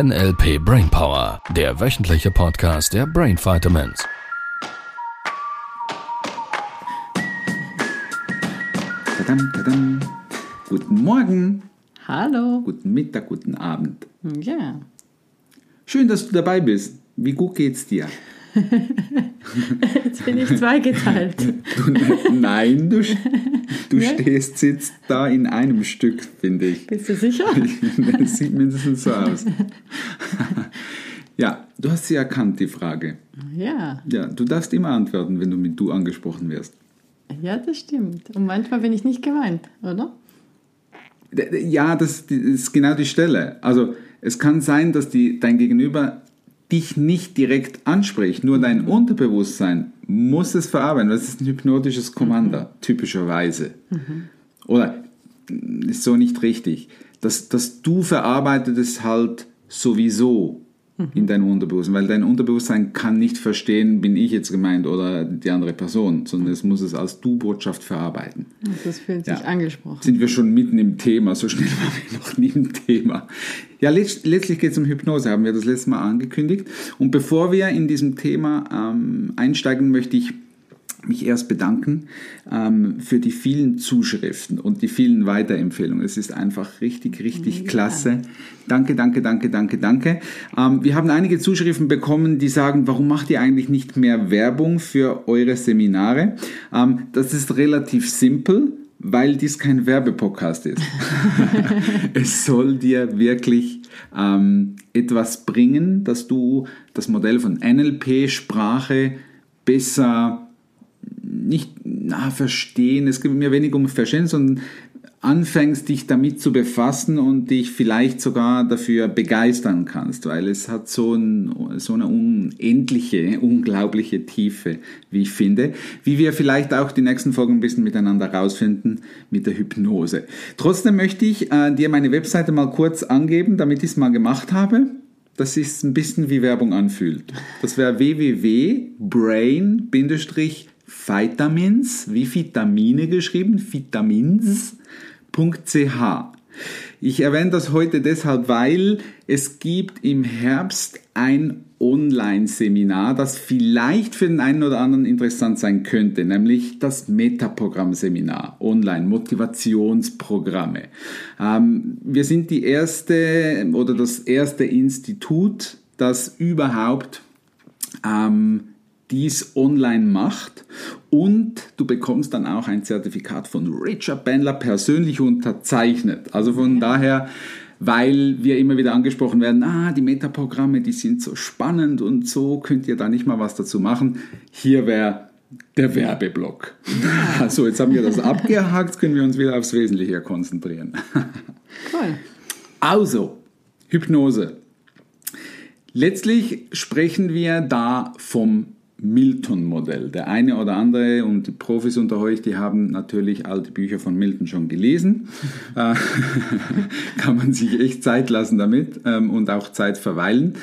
NLP Brainpower, der wöchentliche Podcast der Brain Vitamins. Tadam, tadam. Guten Morgen, Hallo. guten Mittag, guten Abend. Ja. Schön, dass du dabei bist. Wie gut geht's dir? Jetzt bin ich zweigeteilt. Du, nein, du, du stehst, sitzt da in einem Stück, finde ich. Bist du sicher? Das sieht mindestens so aus. Ja, du hast sie erkannt, die Frage. Ja. Ja, du darfst immer antworten, wenn du mit du angesprochen wirst. Ja, das stimmt. Und manchmal bin ich nicht gemeint, oder? Ja, das, das ist genau die Stelle. Also es kann sein, dass die, dein Gegenüber dich nicht direkt anspricht, nur dein Unterbewusstsein muss es verarbeiten. Das ist ein hypnotisches Kommando, typischerweise. Oder mm, ist so nicht richtig. Das, das du verarbeitet es halt sowieso in deinem Unterbewusstsein, weil dein Unterbewusstsein kann nicht verstehen, bin ich jetzt gemeint oder die andere Person, sondern es muss es als Du-Botschaft verarbeiten. Also es fühlt sich Ja. angesprochen. Sind wir schon mitten im Thema, so schnell waren wir noch nie im Thema. Ja, letzt- letztlich geht es um Hypnose, haben wir das letzte Mal angekündigt. Und bevor wir in diesem Thema ähm, einsteigen, möchte ich mich erst bedanken ähm, für die vielen Zuschriften und die vielen Weiterempfehlungen. Es ist einfach richtig, richtig klasse. Danke, danke, danke, danke, danke. Ähm, wir haben einige Zuschriften bekommen, die sagen, warum macht ihr eigentlich nicht mehr Werbung für eure Seminare? Ähm, das ist relativ simpel, weil dies kein Werbepodcast ist. es soll dir wirklich ähm, etwas bringen, dass du das Modell von NLP, Sprache besser nicht na, verstehen, es geht mir wenig um Verstehen, sondern anfängst dich damit zu befassen und dich vielleicht sogar dafür begeistern kannst, weil es hat so, ein, so eine unendliche, unglaubliche Tiefe, wie ich finde, wie wir vielleicht auch die nächsten Folgen ein bisschen miteinander rausfinden mit der Hypnose. Trotzdem möchte ich äh, dir meine Webseite mal kurz angeben, damit ich es mal gemacht habe dass sich ein bisschen wie Werbung anfühlt. Das wäre www.brain-vitamins, wie Vitamine geschrieben, vitamins.ch. Ich erwähne das heute deshalb, weil es gibt im Herbst ein Online-Seminar, das vielleicht für den einen oder anderen interessant sein könnte, nämlich das Metaprogramm-Seminar, Online-Motivationsprogramme. Ähm, wir sind die erste oder das erste Institut, das überhaupt ähm, dies online macht und du bekommst dann auch ein Zertifikat von Richard Bandler persönlich unterzeichnet. Also von daher, weil wir immer wieder angesprochen werden, ah, die Metaprogramme, die sind so spannend und so könnt ihr da nicht mal was dazu machen. Hier wäre der Werbeblock. Also jetzt haben wir das abgehakt, können wir uns wieder aufs Wesentliche konzentrieren. Cool. Also, Hypnose. Letztlich sprechen wir da vom Milton-Modell. Der eine oder andere und die Profis unter euch, die haben natürlich alte Bücher von Milton schon gelesen. Äh, Kann man sich echt Zeit lassen damit ähm, und auch Zeit verweilen.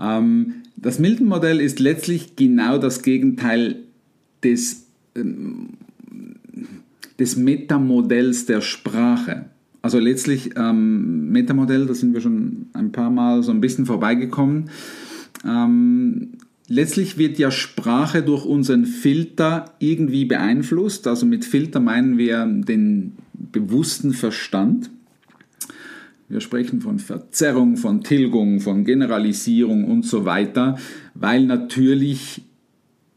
Ähm, Das Milton-Modell ist letztlich genau das Gegenteil des, ähm, des Metamodells der Sprache. Also letztlich Metamodell, da sind wir schon ein paar Mal so ein bisschen vorbeigekommen. Letztlich wird ja Sprache durch unseren Filter irgendwie beeinflusst. Also mit Filter meinen wir den bewussten Verstand. Wir sprechen von Verzerrung, von Tilgung, von Generalisierung und so weiter, weil natürlich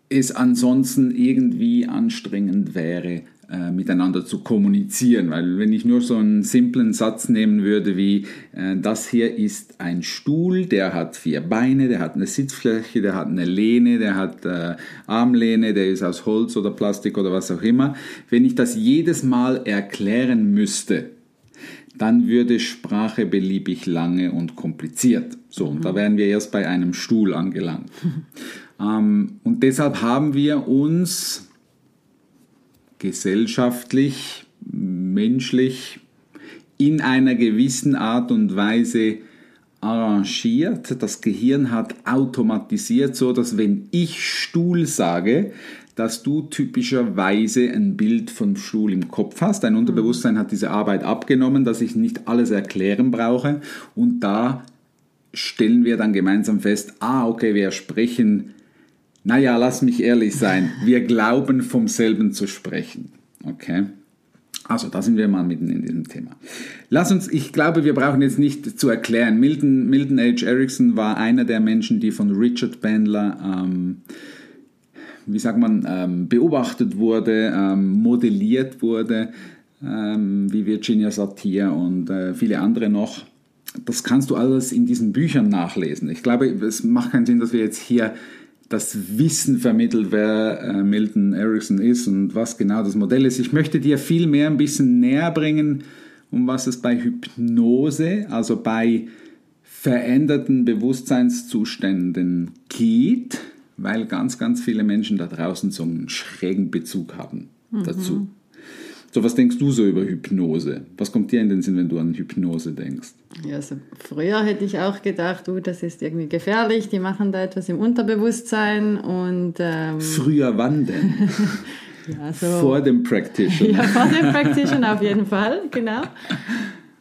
es ansonsten irgendwie anstrengend wäre, äh, miteinander zu kommunizieren. Weil wenn ich nur so einen simplen Satz nehmen würde wie, äh, das hier ist ein Stuhl, der hat vier Beine, der hat eine Sitzfläche, der hat eine Lehne, der hat äh, Armlehne, der ist aus Holz oder Plastik oder was auch immer. Wenn ich das jedes Mal erklären müsste, dann würde Sprache beliebig lange und kompliziert. So, und da wären wir erst bei einem Stuhl angelangt. ähm, und deshalb haben wir uns gesellschaftlich, menschlich in einer gewissen Art und Weise arrangiert. Das Gehirn hat automatisiert, so dass wenn ich Stuhl sage, dass du typischerweise ein Bild vom Stuhl im Kopf hast. Dein Unterbewusstsein hat diese Arbeit abgenommen, dass ich nicht alles erklären brauche und da stellen wir dann gemeinsam fest, ah, okay, wir sprechen, naja, lass mich ehrlich sein, wir glauben vom selben zu sprechen. Okay? Also, da sind wir mal mitten in diesem Thema. Lass uns, ich glaube, wir brauchen jetzt nicht zu erklären. Milton, Milton H. Erickson war einer der Menschen, die von Richard Bandler, ähm, wie sagt man, ähm, beobachtet wurde, ähm, modelliert wurde, ähm, wie Virginia Satir und äh, viele andere noch. Das kannst du alles in diesen Büchern nachlesen. Ich glaube, es macht keinen Sinn, dass wir jetzt hier das Wissen vermittelt, wer äh, Milton Erickson ist und was genau das Modell ist. Ich möchte dir viel mehr ein bisschen näher bringen, um was es bei Hypnose, also bei veränderten Bewusstseinszuständen geht, weil ganz, ganz viele Menschen da draußen so einen schrägen Bezug haben mhm. dazu. So, was denkst du so über Hypnose? Was kommt dir in den Sinn, wenn du an Hypnose denkst? Ja, also früher hätte ich auch gedacht, uh, das ist irgendwie gefährlich, die machen da etwas im Unterbewusstsein und... Ähm, früher wann denn? ja, so, vor dem Practitioner. ja, vor dem Practitioner auf jeden Fall, genau.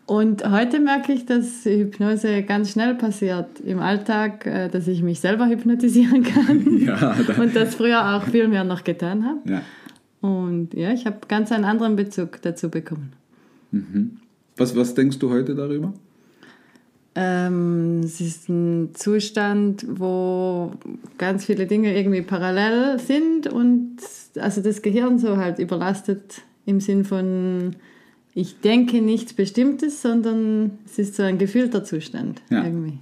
Und heute merke ich, dass Hypnose ganz schnell passiert im Alltag, äh, dass ich mich selber hypnotisieren kann. Ja, und das früher auch viel mehr noch getan habe. Ja. Und ja, ich habe ganz einen anderen Bezug dazu bekommen. Mhm. Was, was denkst du heute darüber? Ähm, es ist ein Zustand, wo ganz viele Dinge irgendwie parallel sind und also das Gehirn so halt überlastet im Sinn von ich denke nichts Bestimmtes, sondern es ist so ein gefühlter Zustand ja. irgendwie.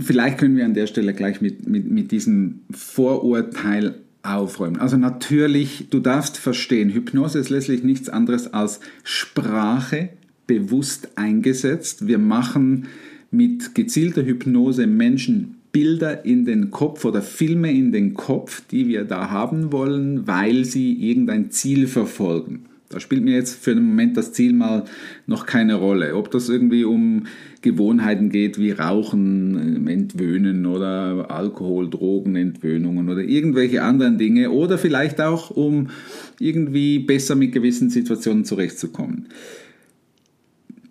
Vielleicht können wir an der Stelle gleich mit, mit, mit diesem Vorurteil aufräumen. Also natürlich, du darfst verstehen, Hypnose ist letztlich nichts anderes als Sprache bewusst eingesetzt. Wir machen mit gezielter Hypnose Menschen Bilder in den Kopf oder Filme in den Kopf, die wir da haben wollen, weil sie irgendein Ziel verfolgen. Da spielt mir jetzt für den Moment das Ziel mal noch keine Rolle. Ob das irgendwie um Gewohnheiten geht wie Rauchen, ähm, Entwöhnen oder Alkohol, Drogen, Entwöhnungen oder irgendwelche anderen Dinge oder vielleicht auch um irgendwie besser mit gewissen Situationen zurechtzukommen.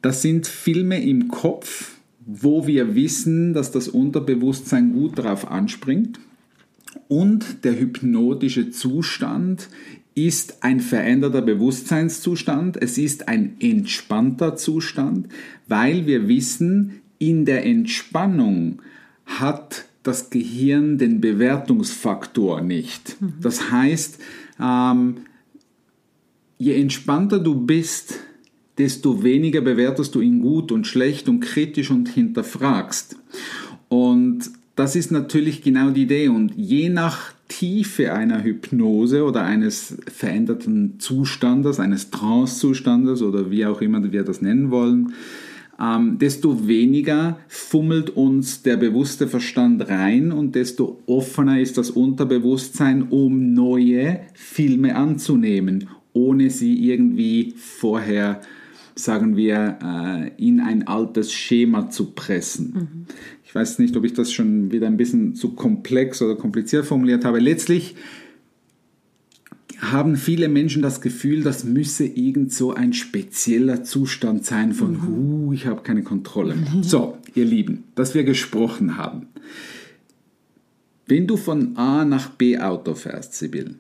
Das sind Filme im Kopf, wo wir wissen, dass das Unterbewusstsein gut darauf anspringt und der hypnotische Zustand ist ein veränderter Bewusstseinszustand, es ist ein entspannter Zustand, weil wir wissen, in der Entspannung hat das Gehirn den Bewertungsfaktor nicht. Mhm. Das heißt, ähm, je entspannter du bist, desto weniger bewertest du ihn gut und schlecht und kritisch und hinterfragst. Und das ist natürlich genau die Idee. Und je nach Tiefe einer Hypnose oder eines veränderten Zustandes, eines Trance-Zustandes oder wie auch immer wir das nennen wollen, ähm, desto weniger fummelt uns der bewusste Verstand rein und desto offener ist das Unterbewusstsein, um neue Filme anzunehmen, ohne sie irgendwie vorher sagen wir, äh, in ein altes Schema zu pressen. Mhm. Ich weiß nicht, ob ich das schon wieder ein bisschen zu komplex oder kompliziert formuliert habe. Letztlich haben viele Menschen das Gefühl, das müsse irgend so ein spezieller Zustand sein von, mhm. uh, ich habe keine Kontrolle mehr. So, ihr Lieben, dass wir gesprochen haben. Wenn du von A nach B Auto fährst, Sibyl,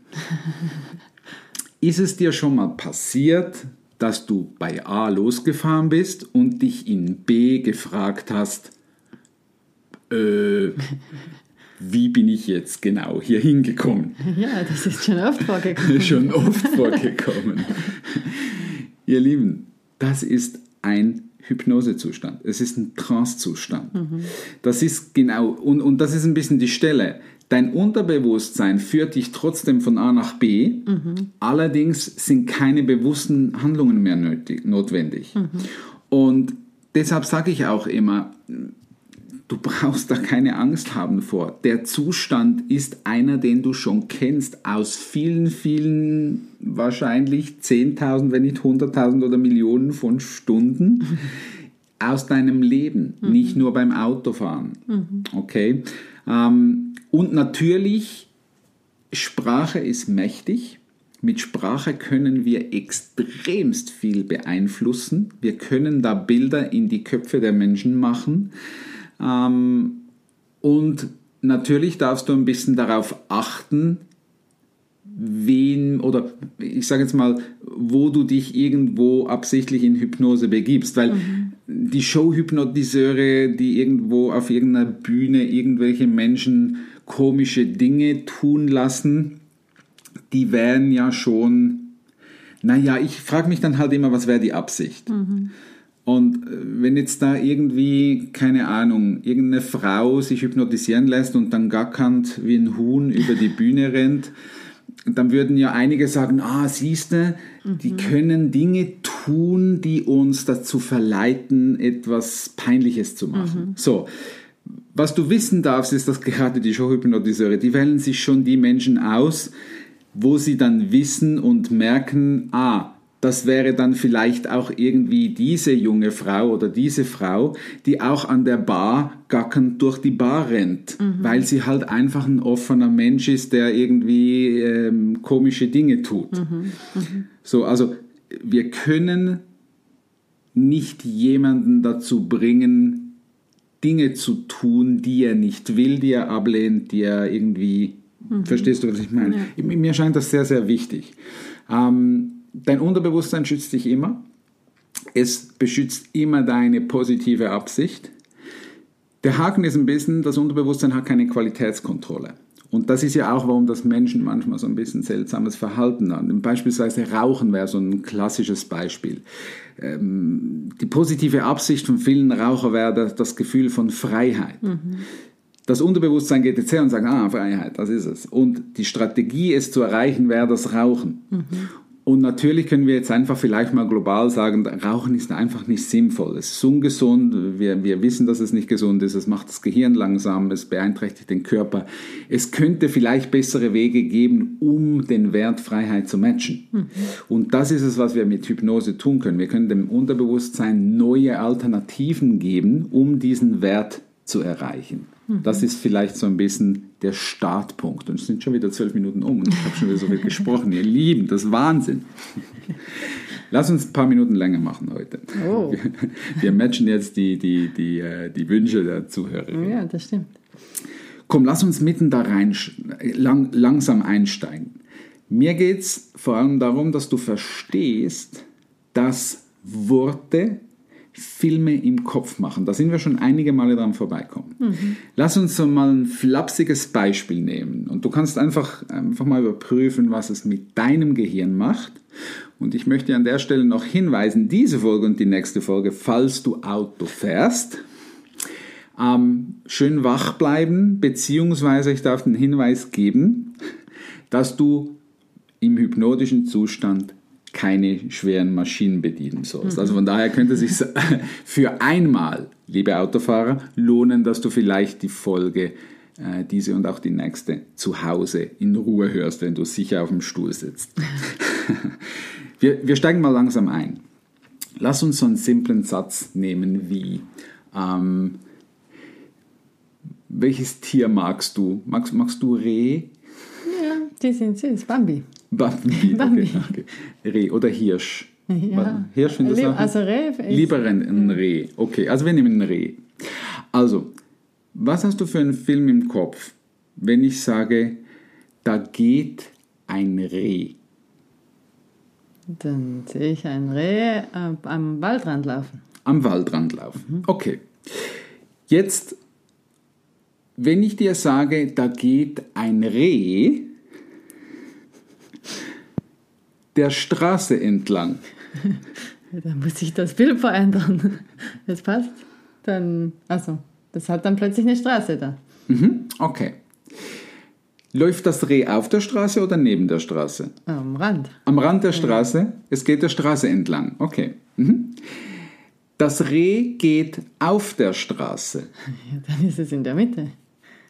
ist es dir schon mal passiert, dass du bei A losgefahren bist und dich in B gefragt hast, äh, wie bin ich jetzt genau hier hingekommen? Ja, das ist schon oft vorgekommen. schon oft vorgekommen. Ihr Lieben, das ist ein Hypnosezustand. Es ist ein Trancezustand. Mhm. Das ist genau, und, und das ist ein bisschen die Stelle. Dein Unterbewusstsein führt dich trotzdem von A nach B, mhm. allerdings sind keine bewussten Handlungen mehr nötig, notwendig. Mhm. Und deshalb sage ich auch immer, du brauchst da keine Angst haben vor. Der Zustand ist einer, den du schon kennst aus vielen, vielen, wahrscheinlich 10.000, wenn nicht 100.000 oder Millionen von Stunden aus deinem Leben, mhm. nicht nur beim Autofahren. Mhm. Okay? Ähm, und natürlich, Sprache ist mächtig. Mit Sprache können wir extremst viel beeinflussen. Wir können da Bilder in die Köpfe der Menschen machen. Ähm, und natürlich darfst du ein bisschen darauf achten, wen oder ich sage jetzt mal, wo du dich irgendwo absichtlich in Hypnose begibst, weil mhm. die Show-Hypnotiseure, die irgendwo auf irgendeiner Bühne irgendwelche Menschen komische Dinge tun lassen, die wären ja schon, naja, ich frage mich dann halt immer, was wäre die Absicht? Mhm. Und äh, wenn jetzt da irgendwie, keine Ahnung, irgendeine Frau sich hypnotisieren lässt und dann gackernd wie ein Huhn über die Bühne rennt, dann würden ja einige sagen, ah, siehste, mhm. die können Dinge tun, die uns dazu verleiten, etwas Peinliches zu machen. Mhm. So. Was du wissen darfst, ist, dass gerade die Showhypnotiseure, die wählen sich schon die Menschen aus, wo sie dann wissen und merken, ah, das wäre dann vielleicht auch irgendwie diese junge Frau oder diese Frau, die auch an der Bar gackernd durch die Bar rennt, mhm. weil sie halt einfach ein offener Mensch ist, der irgendwie ähm, komische Dinge tut. Mhm. Mhm. So, also wir können nicht jemanden dazu bringen, Dinge zu tun, die er nicht will, die er ablehnt, die er irgendwie. Mhm. Verstehst du, was ich meine? Ja. Mir scheint das sehr, sehr wichtig. Ähm, dein Unterbewusstsein schützt dich immer. Es beschützt immer deine positive Absicht. Der Haken ist ein bisschen, das Unterbewusstsein hat keine Qualitätskontrolle. Und das ist ja auch, warum das Menschen manchmal so ein bisschen seltsames Verhalten haben. Beispielsweise Rauchen wäre so ein klassisches Beispiel. Ähm, die positive Absicht von vielen Rauchern wäre das Gefühl von Freiheit. Mhm. Das Unterbewusstsein geht jetzt her und sagt, ah, Freiheit, das ist es. Und die Strategie, es zu erreichen, wäre das Rauchen. Mhm. Und natürlich können wir jetzt einfach vielleicht mal global sagen, Rauchen ist einfach nicht sinnvoll. Es ist ungesund. Wir, wir wissen, dass es nicht gesund ist. Es macht das Gehirn langsam. Es beeinträchtigt den Körper. Es könnte vielleicht bessere Wege geben, um den Wert Freiheit zu matchen. Mhm. Und das ist es, was wir mit Hypnose tun können. Wir können dem Unterbewusstsein neue Alternativen geben, um diesen Wert zu erreichen. Das ist vielleicht so ein bisschen der Startpunkt. Und es sind schon wieder zwölf Minuten um und ich habe schon wieder so viel gesprochen. Ihr Lieben, das ist Wahnsinn. Lass uns ein paar Minuten länger machen heute. Oh. Wir, wir matchen jetzt die, die, die, äh, die Wünsche der Zuhörer. Ja, das stimmt. Komm, lass uns mitten da rein lang, langsam einsteigen. Mir geht es vor allem darum, dass du verstehst, dass Worte Filme im Kopf machen. Da sind wir schon einige Male dran vorbeikommen. Mhm. Lass uns so mal ein flapsiges Beispiel nehmen. Und du kannst einfach, einfach mal überprüfen, was es mit deinem Gehirn macht. Und ich möchte an der Stelle noch hinweisen, diese Folge und die nächste Folge, falls du Auto fährst, ähm, schön wach bleiben, beziehungsweise ich darf den Hinweis geben, dass du im hypnotischen Zustand keine schweren Maschinen bedienen sollst. Also von daher könnte es sich für einmal, liebe Autofahrer, lohnen, dass du vielleicht die Folge, äh, diese und auch die nächste, zu Hause in Ruhe hörst, wenn du sicher auf dem Stuhl sitzt. wir, wir steigen mal langsam ein. Lass uns so einen simplen Satz nehmen wie, ähm, welches Tier magst du? Magst, magst du Reh? Ja, die sind süß, Bambi. Bambi. Bambi. Okay, okay. Reh oder Hirsch. Ja. Hirsch findest du Also Reh. Lieber ein Reh. Okay, also wir nehmen ein Reh. Also, was hast du für einen Film im Kopf, wenn ich sage, da geht ein Reh? Dann sehe ich ein Reh äh, am Waldrand laufen. Am Waldrand laufen. Mhm. Okay. Jetzt, wenn ich dir sage, da geht ein Reh, der Straße entlang. Dann muss ich das Bild verändern. Das passt. Dann, also, das hat dann plötzlich eine Straße da. Mhm, okay. Läuft das Reh auf der Straße oder neben der Straße? Am Rand. Am Rand der Straße? Es geht der Straße entlang. Okay. Mhm. Das Reh geht auf der Straße. Ja, dann ist es in der Mitte.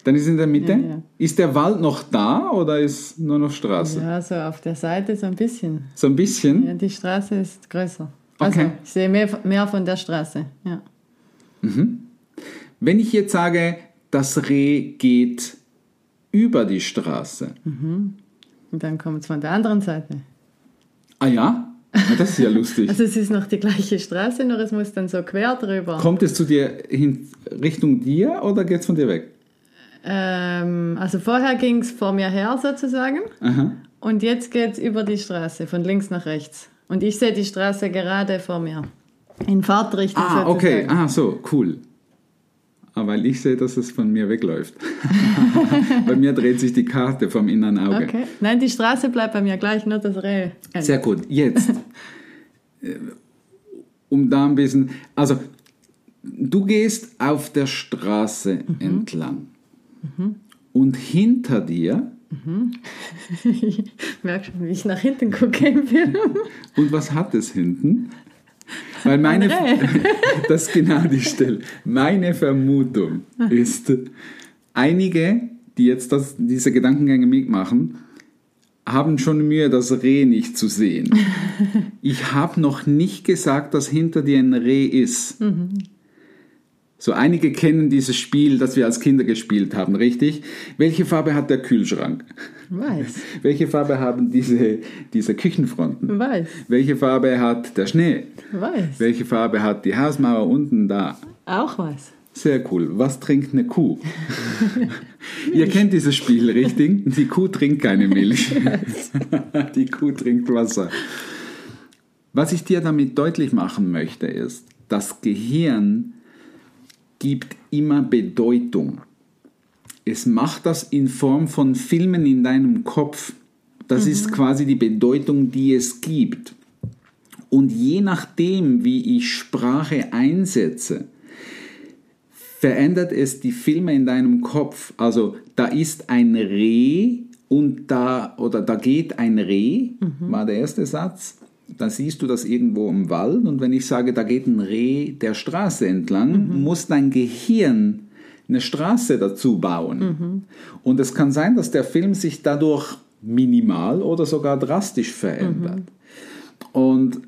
Dann ist in der Mitte. Ja, ja. Ist der Wald noch da oder ist nur noch Straße? Ja, so auf der Seite so ein bisschen. So ein bisschen? Ja, die Straße ist größer. Also okay. ich sehe mehr, mehr von der Straße, ja. Mhm. Wenn ich jetzt sage, das Reh geht über die Straße. Mhm. Und dann kommt es von der anderen Seite. Ah ja? Das ist ja lustig. Also es ist noch die gleiche Straße, nur es muss dann so quer drüber. Kommt es zu dir hin, Richtung dir oder geht es von dir weg? Ähm, also vorher ging es vor mir her sozusagen Aha. und jetzt geht es über die Straße, von links nach rechts. Und ich sehe die Straße gerade vor mir. In Fahrtrichtung Ah, sozusagen. okay. Ah, so, cool. Ah, weil ich sehe, dass es von mir wegläuft. bei mir dreht sich die Karte vom inneren Auge. Okay. Nein, die Straße bleibt bei mir gleich, nur das Reh. Sehr gut. Jetzt, äh, um da ein bisschen, also du gehst auf der Straße entlang und hinter dir, Ich merke schon, wie ich nach hinten gucke im Film. und was hat es hinten? Weil meine, das ist genau die Stelle. Meine Vermutung ist, einige, die jetzt das, diese Gedankengänge mitmachen, haben schon Mühe, das Reh nicht zu sehen. Ich habe noch nicht gesagt, dass hinter dir ein Reh ist. So, einige kennen dieses Spiel, das wir als Kinder gespielt haben, richtig? Welche Farbe hat der Kühlschrank? Weiß. Welche Farbe haben diese, diese Küchenfronten? Weiß. Welche Farbe hat der Schnee? Weiß. Welche Farbe hat die Hausmauer unten da? Auch weiß. Sehr cool. Was trinkt eine Kuh? Ihr kennt dieses Spiel, richtig? Die Kuh trinkt keine Milch. Die Kuh trinkt Wasser. Was ich dir damit deutlich machen möchte, ist, das Gehirn gibt immer Bedeutung. Es macht das in Form von Filmen in deinem Kopf. Das ist quasi die Bedeutung, die es gibt. Und je nachdem, wie ich Sprache einsetze, verändert es die Filme in deinem Kopf. Also da ist ein Reh und da oder da geht ein Reh, war der erste Satz. Dann siehst du das irgendwo im Wald und wenn ich sage, da geht ein Reh der Straße entlang, muss dein Gehirn eine Straße dazu bauen. Und es kann sein, dass der Film sich dadurch minimal oder sogar drastisch verändert. Und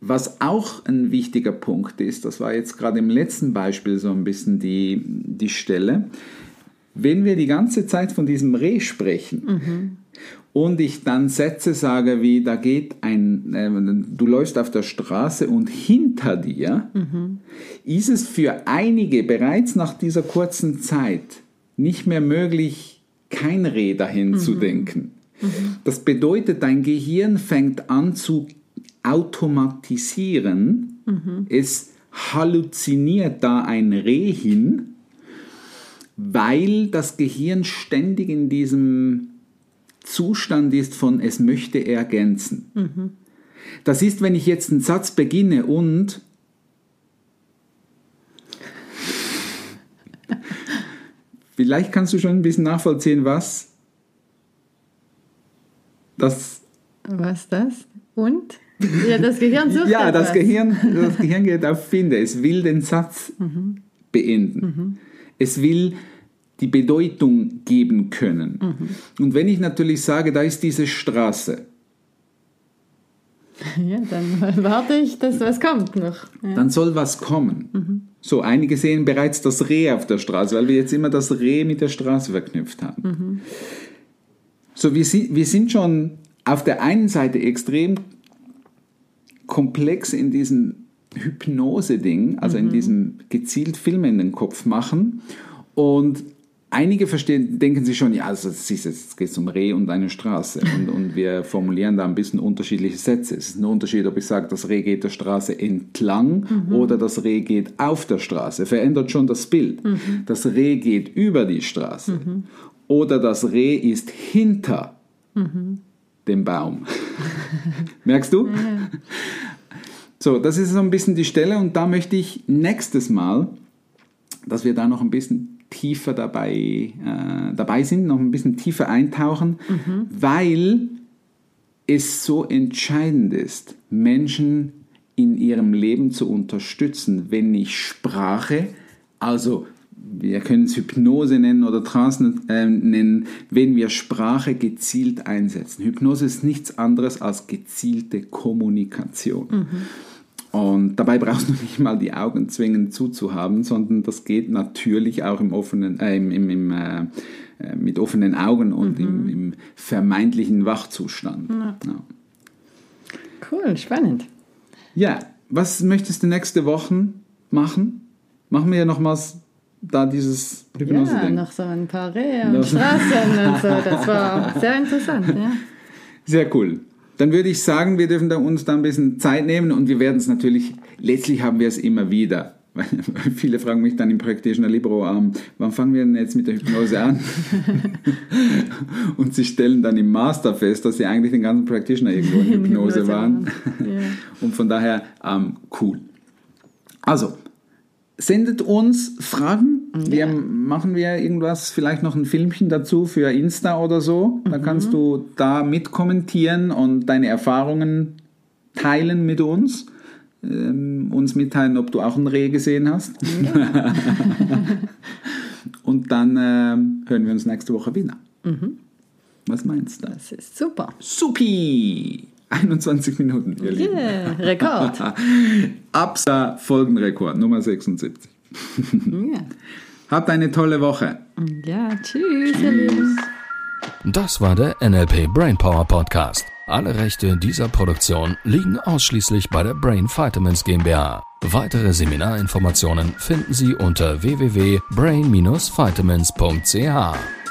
was auch ein wichtiger Punkt ist, das war jetzt gerade im letzten Beispiel so ein bisschen die, die Stelle, wenn wir die ganze Zeit von diesem Reh sprechen und ich dann Sätze sage wie, da geht ein, äh, du läufst auf der Straße und hinter dir, ist es für einige bereits nach dieser kurzen Zeit nicht mehr möglich, kein Reh dahin zu denken. Das bedeutet, dein Gehirn fängt an zu automatisieren. Es halluziniert da ein Reh hin, weil das Gehirn ständig in diesem Zustand ist von es möchte ergänzen. Das ist, wenn ich jetzt einen Satz beginne und vielleicht kannst du schon ein bisschen nachvollziehen, was das Was das? Und? Ja, das Gehirn sucht Ja, das. Gehirn, das Gehirn geht auf Finde. Es will den Satz beenden. Es will die Bedeutung geben können. Und wenn ich natürlich sage, da ist diese Straße, Ja, dann warte ich, dass was kommt noch. Ja. dann soll was kommen. So, einige sehen bereits das Reh auf der Straße, weil wir jetzt immer das Reh mit der Straße verknüpft haben. So, wir, wir sind schon auf der einen Seite extrem komplex in diesem Hypnose-Ding, also in diesem gezielt Filme in den Kopf machen. Und einige verstehen, denken sich schon, ja, also es ist jetzt, es geht um Reh und eine Straße. Und, und wir formulieren da ein bisschen unterschiedliche Sätze. Es ist ein Unterschied, ob ich sage, das Reh geht der Straße entlang oder das Reh geht auf der Straße. Verändert schon das Bild. Das Reh geht über die Straße. Oder das Reh ist hinter dem Baum. Merkst du? So, das ist so ein bisschen die Stelle und da möchte ich nächstes Mal, dass wir da noch ein bisschen tiefer dabei, äh, dabei sind, noch ein bisschen tiefer eintauchen, weil es so entscheidend ist, Menschen in ihrem Leben zu unterstützen, wenn ich Sprache, also wir können es Hypnose nennen oder Trance äh, nennen, wenn wir Sprache gezielt einsetzen. Hypnose ist nichts anderes als gezielte Kommunikation. Und dabei brauchst du nicht mal die Augen zwingend zuzuhaben, sondern das geht natürlich auch im offenen, äh, im, im, im, äh, äh, mit offenen Augen und im, im vermeintlichen Wachzustand. Ja. Cool, spannend. Ja, was möchtest du nächste Woche machen? Machen wir ja nochmals da dieses Hypnose Ja, noch so ein paar Rehe und Straßen und so. Das war sehr interessant, ja. Sehr cool. Dann würde ich sagen, wir dürfen da uns da ein bisschen Zeit nehmen und wir werden es natürlich, letztlich haben wir es immer wieder. Viele fragen mich dann im Practitioner Libro, ähm, wann fangen wir denn jetzt mit der Hypnose an? und sie stellen dann im Master fest, dass sie eigentlich den ganzen Practitioner irgendwo in Hypnose waren. Und von daher ähm, cool. Also, sendet uns Fragen. Wir machen wir irgendwas, vielleicht noch ein Filmchen dazu für Insta oder so. Da mhm. kannst du da mitkommentieren und deine Erfahrungen teilen mit uns. Ähm, uns mitteilen, ob du auch ein Reh gesehen hast. Ja. und dann äh, hören wir uns nächste Woche wieder. Mhm. Was meinst du? Das ist super. Supi! 21 Minuten, ihr yeah, Lieben. Rekord. Absa Folgenrekord, Nummer 76. yeah. Habt eine tolle Woche. Ja, tschüss, tschüss. ihr Lieben. Das war der NLP Brainpower Podcast. Alle Rechte dieser Produktion liegen ausschließlich bei der Brain Vitamins GmbH. Weitere Seminarinformationen finden Sie unter www.brain-vitamins.ch.